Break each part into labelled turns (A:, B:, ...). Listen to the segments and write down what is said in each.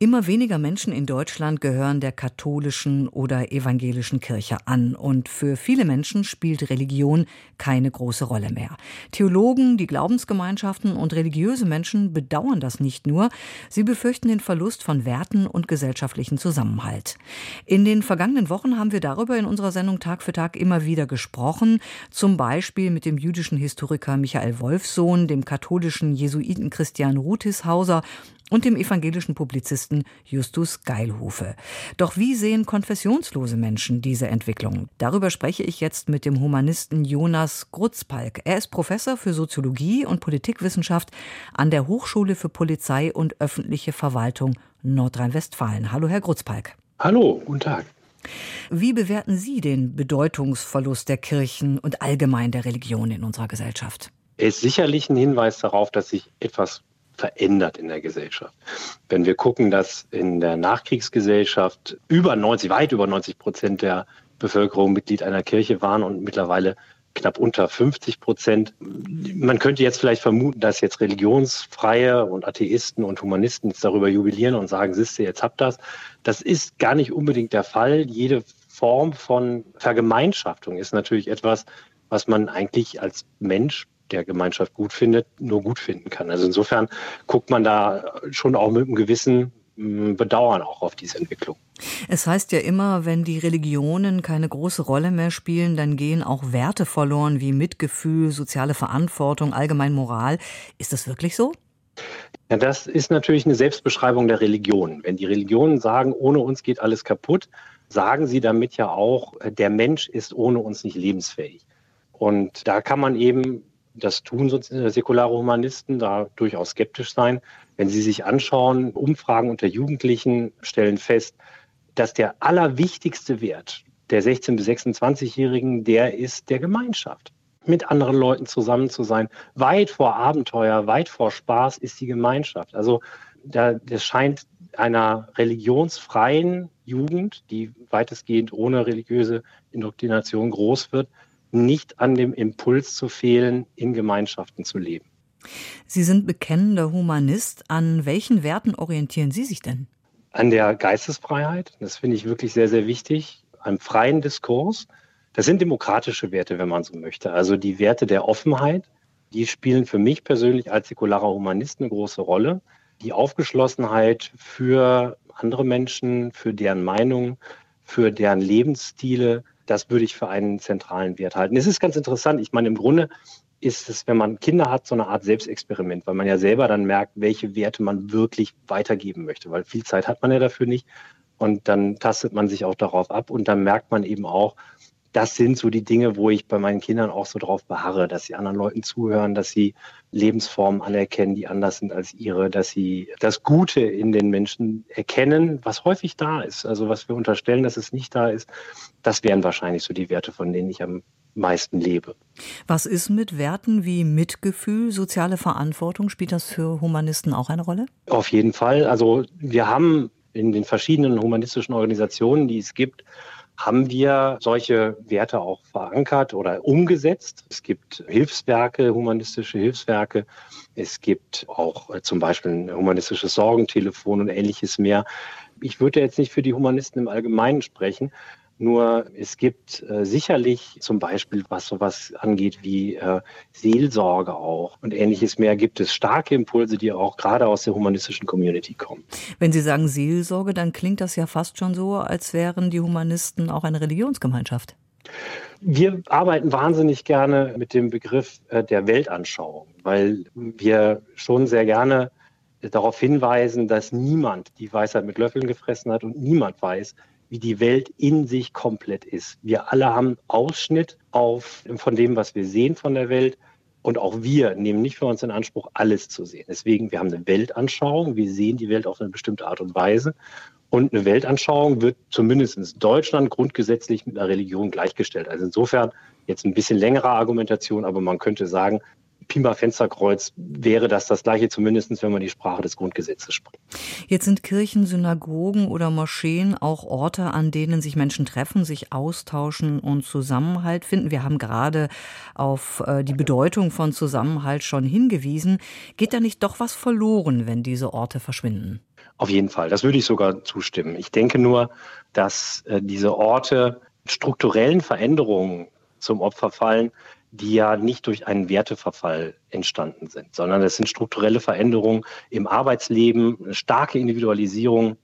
A: Immer weniger Menschen in Deutschland gehören der katholischen oder evangelischen Kirche an und für viele Menschen spielt Religion keine große Rolle mehr. Theologen, die Glaubensgemeinschaften und religiöse Menschen bedauern das nicht nur, sie befürchten den Verlust von Werten und gesellschaftlichen Zusammenhalt. In den vergangenen Wochen haben wir darüber in unserer Sendung Tag für Tag immer wieder gesprochen, zum Beispiel mit dem jüdischen Historiker Michael Wolfsohn, dem katholischen Jesuiten Christian Ruthishauser und dem evangelischen Publizisten Justus Geilhofe. Doch wie sehen konfessionslose Menschen diese Entwicklung? Darüber spreche ich jetzt mit dem Humanisten Jonas Grutzpalk. Er ist Professor für Soziologie und Politikwissenschaft an der Hochschule für Polizei und öffentliche Verwaltung Nordrhein-Westfalen. Hallo, Herr Grutzpalk.
B: Hallo, guten Tag.
A: Wie bewerten Sie den Bedeutungsverlust der Kirchen und allgemein der Religion in unserer Gesellschaft?
B: Er ist sicherlich ein Hinweis darauf, dass sich etwas verändert in der Gesellschaft. Wenn wir gucken, dass in der Nachkriegsgesellschaft über 90, weit über 90 Prozent der Bevölkerung Mitglied einer Kirche waren und mittlerweile knapp unter 50 Prozent. Man könnte jetzt vielleicht vermuten, dass jetzt Religionsfreie und Atheisten und Humanisten darüber jubilieren und sagen, siehst du, jetzt habt das. Das ist gar nicht unbedingt der Fall. Jede Form von Vergemeinschaftung ist natürlich etwas, was man eigentlich als Mensch der Gemeinschaft gut findet, nur gut finden kann. Also insofern guckt man da schon auch mit einem gewissen mm, Bedauern auch auf diese Entwicklung.
A: Es heißt ja immer, wenn die Religionen keine große Rolle mehr spielen, dann gehen auch Werte verloren wie Mitgefühl, soziale Verantwortung, allgemein Moral. Ist das wirklich so?
B: Ja, das ist natürlich eine Selbstbeschreibung der Religion. Wenn die Religionen sagen, ohne uns geht alles kaputt, sagen sie damit ja auch, der Mensch ist ohne uns nicht lebensfähig. Und da kann man eben das tun äh, säkulare Humanisten, da durchaus skeptisch sein. Wenn Sie sich anschauen, Umfragen unter Jugendlichen stellen fest, dass der allerwichtigste Wert der 16- bis 26-Jährigen, der ist der Gemeinschaft. Mit anderen Leuten zusammen zu sein. Weit vor Abenteuer, weit vor Spaß ist die Gemeinschaft. Also da, das scheint einer religionsfreien Jugend, die weitestgehend ohne religiöse Indoktrination groß wird, nicht an dem Impuls zu fehlen, in Gemeinschaften zu leben.
A: Sie sind bekennender Humanist. An welchen Werten orientieren Sie sich denn?
B: An der Geistesfreiheit. Das finde ich wirklich sehr, sehr wichtig. Einem freien Diskurs. Das sind demokratische Werte, wenn man so möchte. Also die Werte der Offenheit, die spielen für mich persönlich als säkularer Humanist eine große Rolle. Die Aufgeschlossenheit für andere Menschen, für deren Meinungen, für deren Lebensstile, das würde ich für einen zentralen Wert halten. Es ist ganz interessant. Ich meine, im Grunde ist es, wenn man Kinder hat, so eine Art Selbstexperiment, weil man ja selber dann merkt, welche Werte man wirklich weitergeben möchte, weil viel Zeit hat man ja dafür nicht. Und dann tastet man sich auch darauf ab und dann merkt man eben auch, das sind so die Dinge, wo ich bei meinen Kindern auch so drauf beharre, dass sie anderen Leuten zuhören, dass sie Lebensformen anerkennen, die anders sind als ihre, dass sie das Gute in den Menschen erkennen, was häufig da ist. Also was wir unterstellen, dass es nicht da ist, das wären wahrscheinlich so die Werte, von denen ich am meisten lebe.
A: Was ist mit Werten wie Mitgefühl, soziale Verantwortung? Spielt das für Humanisten auch eine Rolle?
B: Auf jeden Fall. Also wir haben in den verschiedenen humanistischen Organisationen, die es gibt, haben wir solche Werte auch verankert oder umgesetzt. Es gibt Hilfswerke, humanistische Hilfswerke. Es gibt auch äh, zum Beispiel ein humanistisches Sorgentelefon und ähnliches mehr. Ich würde jetzt nicht für die Humanisten im Allgemeinen sprechen, nur es gibt äh, sicherlich zum Beispiel, was sowas angeht wie äh, Seelsorge auch und ähnliches mehr, gibt es starke Impulse, die auch gerade aus der humanistischen Community kommen.
A: Wenn Sie sagen Seelsorge, dann klingt das ja fast schon so, als wären die Humanisten auch eine Religionsgemeinschaft.
B: Wir arbeiten wahnsinnig gerne mit dem Begriff äh, der Weltanschauung, weil wir schon sehr gerne darauf hinweisen, dass niemand die Weisheit mit Löffeln gefressen hat und niemand weiß, wie die Welt in sich komplett ist. Wir alle haben Ausschnitt auf, von dem, was wir sehen von der Welt. Und auch wir nehmen nicht für uns in Anspruch, alles zu sehen. Deswegen, wir haben eine Weltanschauung. Wir sehen die Welt auf eine bestimmte Art und Weise. Und eine Weltanschauung wird zumindest in Deutschland grundgesetzlich mit einer Religion gleichgestellt. Also insofern jetzt ein bisschen längere Argumentation, aber man könnte sagen, Pima Fensterkreuz wäre das das gleiche, zumindest wenn man die Sprache des Grundgesetzes spricht.
A: Jetzt sind Kirchen, Synagogen oder Moscheen auch Orte, an denen sich Menschen treffen, sich austauschen und Zusammenhalt finden. Wir haben gerade auf äh, die Bedeutung von Zusammenhalt schon hingewiesen. Geht da nicht doch was verloren, wenn diese Orte verschwinden?
B: Auf jeden Fall, das würde ich sogar zustimmen. Ich denke nur, dass äh, diese Orte strukturellen Veränderungen zum Opfer fallen, die ja nicht durch einen Werteverfall entstanden sind, sondern es sind strukturelle Veränderungen im Arbeitsleben, starke Individualisierung.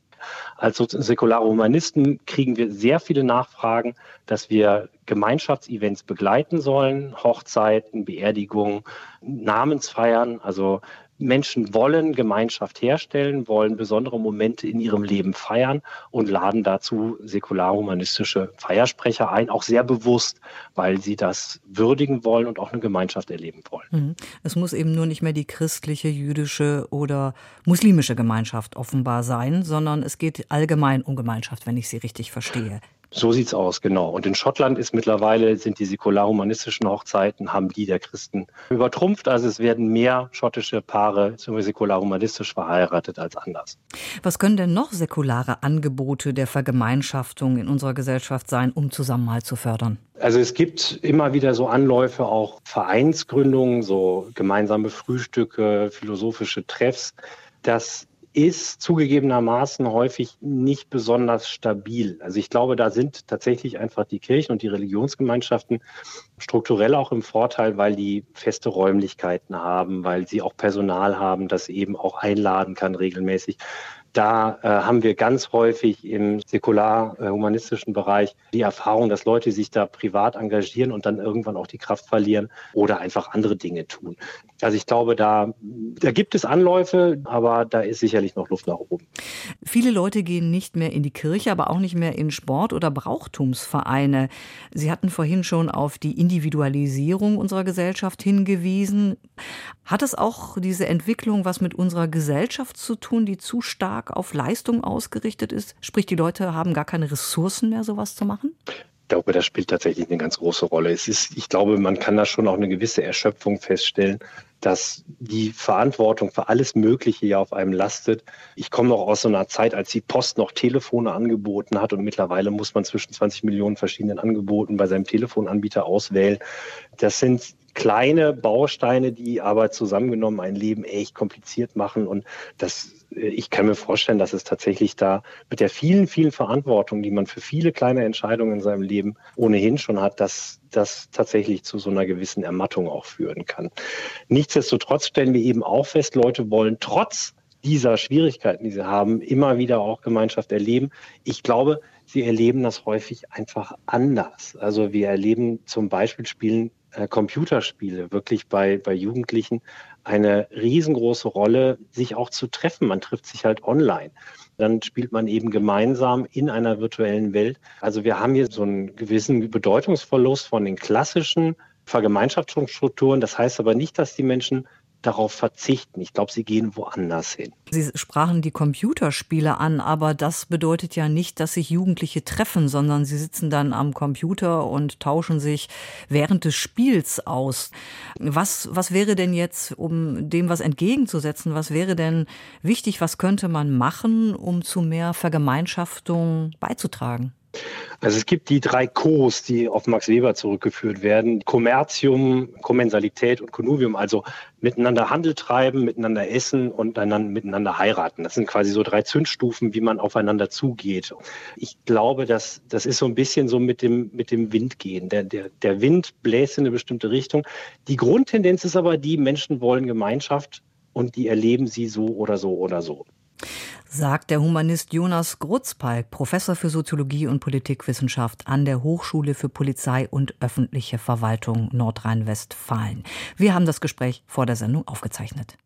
B: Als säkulare Humanisten kriegen wir sehr viele Nachfragen, dass wir Gemeinschaftsevents begleiten sollen, Hochzeiten, Beerdigungen, Namensfeiern, also Menschen wollen Gemeinschaft herstellen, wollen besondere Momente in ihrem Leben feiern und laden dazu säkular-humanistische Feiersprecher ein, auch sehr bewusst, weil sie das würdigen wollen und auch eine Gemeinschaft erleben wollen. Mhm.
A: Es muss eben nur nicht mehr die christliche, jüdische oder muslimische Gemeinschaft offenbar sein, sondern es geht allgemein um Gemeinschaft, wenn ich Sie richtig verstehe.
B: So sieht's aus, genau. Und in Schottland ist mittlerweile, sind die säkular-humanistischen Hochzeiten, haben die der Christen übertrumpft. Also es werden mehr schottische Paare säkular-humanistisch verheiratet als anders.
A: Was können denn noch säkulare Angebote der Vergemeinschaftung in unserer Gesellschaft sein, um Zusammenhalt zu fördern?
B: Also es gibt immer wieder so Anläufe, auch Vereinsgründungen, so gemeinsame Frühstücke, philosophische Treffs. Das ist zugegebenermaßen häufig nicht besonders stabil. Also ich glaube, da sind tatsächlich einfach die Kirchen und die Religionsgemeinschaften strukturell auch im Vorteil, weil die feste Räumlichkeiten haben, weil sie auch Personal haben, das eben auch einladen kann regelmäßig. Da äh, haben wir ganz häufig im säkular-humanistischen Bereich die Erfahrung, dass Leute sich da privat engagieren und dann irgendwann auch die Kraft verlieren oder einfach andere Dinge tun. Also ich glaube, da, da gibt es Anläufe, aber da ist sicherlich noch Luft nach oben.
A: Viele Leute gehen nicht mehr in die Kirche, aber auch nicht mehr in Sport- oder Brauchtumsvereine. Sie hatten vorhin schon auf die Individualisierung unserer Gesellschaft hingewiesen. Hat es auch diese Entwicklung was mit unserer Gesellschaft zu tun, die zu stark auf Leistung ausgerichtet ist? Sprich, die Leute haben gar keine Ressourcen mehr, sowas zu machen?
B: Ich glaube, das spielt tatsächlich eine ganz große Rolle. Es ist, ich glaube, man kann da schon auch eine gewisse Erschöpfung feststellen, dass die Verantwortung für alles Mögliche ja auf einem lastet. Ich komme noch aus so einer Zeit, als die Post noch Telefone angeboten hat und mittlerweile muss man zwischen 20 Millionen verschiedenen Angeboten bei seinem Telefonanbieter auswählen. Das sind kleine Bausteine, die aber zusammengenommen ein Leben echt kompliziert machen. Und das, ich kann mir vorstellen, dass es tatsächlich da mit der vielen, vielen Verantwortung, die man für viele kleine Entscheidungen in seinem Leben ohnehin schon hat, dass das tatsächlich zu so einer gewissen Ermattung auch führen kann. Nichtsdestotrotz stellen wir eben auch fest, Leute wollen trotz dieser Schwierigkeiten, die sie haben, immer wieder auch Gemeinschaft erleben. Ich glaube, sie erleben das häufig einfach anders. Also wir erleben zum Beispiel spielen äh, Computerspiele wirklich bei, bei Jugendlichen eine riesengroße Rolle, sich auch zu treffen. Man trifft sich halt online. Dann spielt man eben gemeinsam in einer virtuellen Welt. Also wir haben hier so einen gewissen Bedeutungsverlust von den klassischen Vergemeinschaftungsstrukturen. Das heißt aber nicht, dass die Menschen darauf verzichten. Ich glaube, sie gehen woanders hin.
A: Sie sprachen die Computerspiele an, aber das bedeutet ja nicht, dass sich Jugendliche treffen, sondern sie sitzen dann am Computer und tauschen sich während des Spiels aus. Was, was wäre denn jetzt, um dem was entgegenzusetzen, was wäre denn wichtig, was könnte man machen, um zu mehr Vergemeinschaftung beizutragen?
B: Also es gibt die drei Co's, die auf Max Weber zurückgeführt werden. Kommerzium, Kommensalität und Connubium, also miteinander Handel treiben, miteinander essen und dann miteinander heiraten. Das sind quasi so drei Zündstufen, wie man aufeinander zugeht. Ich glaube, dass das ist so ein bisschen so mit dem, mit dem Wind gehen. Der, der, der Wind bläst in eine bestimmte Richtung. Die Grundtendenz ist aber die, Menschen wollen Gemeinschaft und die erleben sie so oder so oder so
A: sagt der Humanist Jonas Grutzpalk, Professor für Soziologie und Politikwissenschaft an der Hochschule für Polizei und öffentliche Verwaltung Nordrhein-Westfalen. Wir haben das Gespräch vor der Sendung aufgezeichnet.